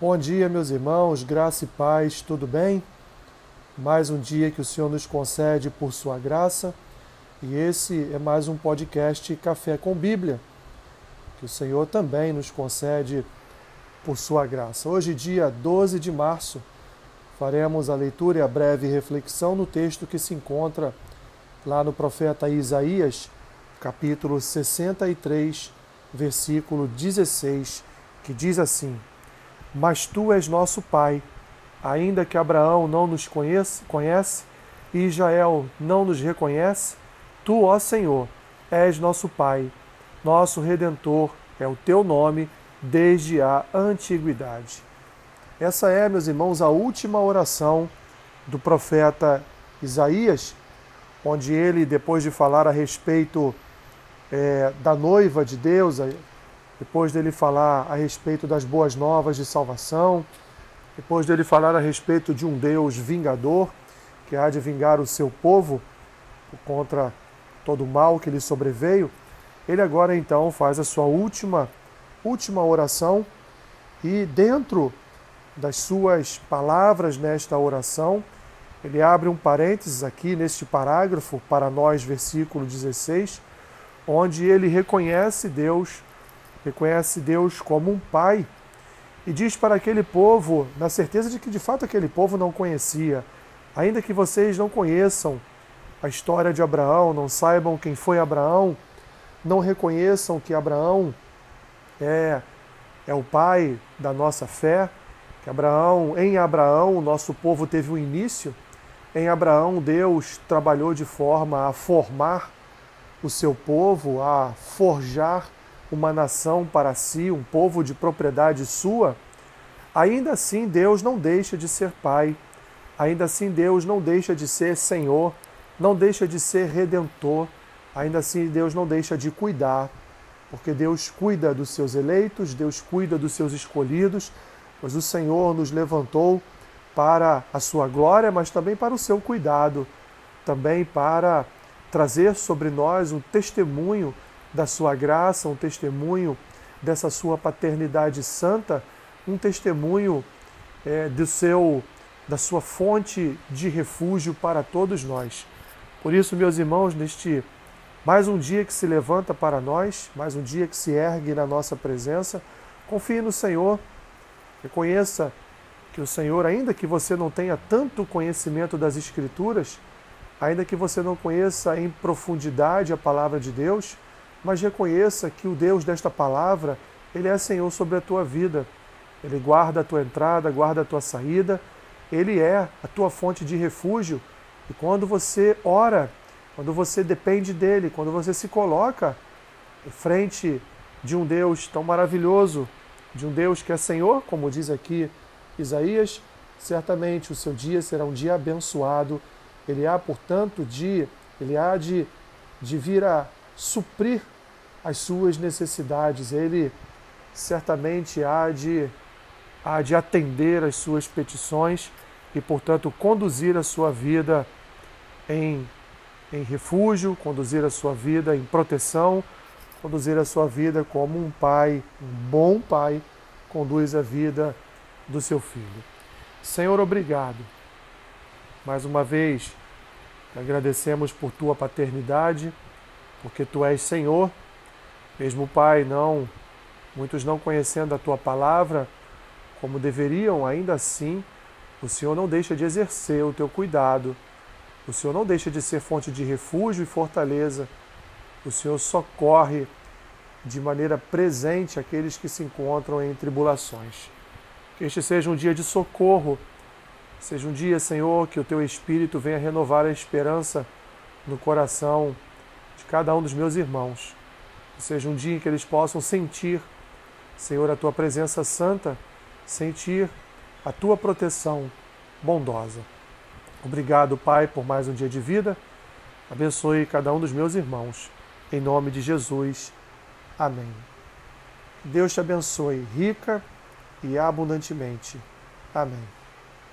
Bom dia, meus irmãos, graça e paz, tudo bem? Mais um dia que o Senhor nos concede por sua graça e esse é mais um podcast Café com Bíblia, que o Senhor também nos concede por sua graça. Hoje, dia 12 de março, faremos a leitura e a breve reflexão no texto que se encontra lá no profeta Isaías, capítulo 63, versículo 16, que diz assim: mas tu és nosso Pai. Ainda que Abraão não nos conhece, conhece e Israel não nos reconhece, tu, ó Senhor, és nosso Pai, nosso Redentor, é o teu nome desde a antiguidade. Essa é, meus irmãos, a última oração do profeta Isaías, onde ele, depois de falar a respeito é, da noiva de Deus, depois dele falar a respeito das boas novas de salvação, depois dele falar a respeito de um Deus vingador, que há de vingar o seu povo contra todo o mal que lhe sobreveio, ele agora então faz a sua última última oração e dentro das suas palavras nesta oração, ele abre um parênteses aqui neste parágrafo para nós, versículo 16, onde ele reconhece Deus reconhece Deus como um pai e diz para aquele povo, na certeza de que de fato aquele povo não conhecia, ainda que vocês não conheçam a história de Abraão, não saibam quem foi Abraão, não reconheçam que Abraão é, é o pai da nossa fé, que Abraão, em Abraão o nosso povo teve um início, em Abraão Deus trabalhou de forma a formar o seu povo, a forjar uma nação para si, um povo de propriedade sua, ainda assim Deus não deixa de ser Pai, ainda assim Deus não deixa de ser Senhor, não deixa de ser Redentor, ainda assim Deus não deixa de cuidar, porque Deus cuida dos seus eleitos, Deus cuida dos seus escolhidos, pois o Senhor nos levantou para a sua glória, mas também para o seu cuidado, também para trazer sobre nós um testemunho da sua graça, um testemunho dessa sua paternidade santa, um testemunho é, do seu, da sua fonte de refúgio para todos nós. Por isso, meus irmãos, neste mais um dia que se levanta para nós, mais um dia que se ergue na nossa presença, confie no Senhor, reconheça que o Senhor, ainda que você não tenha tanto conhecimento das Escrituras, ainda que você não conheça em profundidade a palavra de Deus, mas reconheça que o Deus desta palavra, ele é Senhor sobre a tua vida. Ele guarda a tua entrada, guarda a tua saída, ele é a tua fonte de refúgio. E quando você ora, quando você depende dele, quando você se coloca em frente de um Deus tão maravilhoso, de um Deus que é Senhor, como diz aqui Isaías, certamente o seu dia será um dia abençoado. Ele há, portanto, de ele há de, de vir a suprir as suas necessidades. Ele certamente há de, há de atender as suas petições e, portanto, conduzir a sua vida em, em refúgio, conduzir a sua vida em proteção, conduzir a sua vida como um pai, um bom pai, conduz a vida do seu filho. Senhor, obrigado. Mais uma vez, agradecemos por tua paternidade porque tu és Senhor. Mesmo Pai, não muitos não conhecendo a tua palavra como deveriam, ainda assim, o Senhor não deixa de exercer o teu cuidado. O Senhor não deixa de ser fonte de refúgio e fortaleza. O Senhor socorre de maneira presente aqueles que se encontram em tribulações. Que este seja um dia de socorro, seja um dia, Senhor, que o teu Espírito venha renovar a esperança no coração cada um dos meus irmãos. Seja um dia em que eles possam sentir, Senhor, a tua presença santa, sentir a tua proteção bondosa. Obrigado, Pai, por mais um dia de vida. Abençoe cada um dos meus irmãos. Em nome de Jesus. Amém. Deus te abençoe rica e abundantemente. Amém.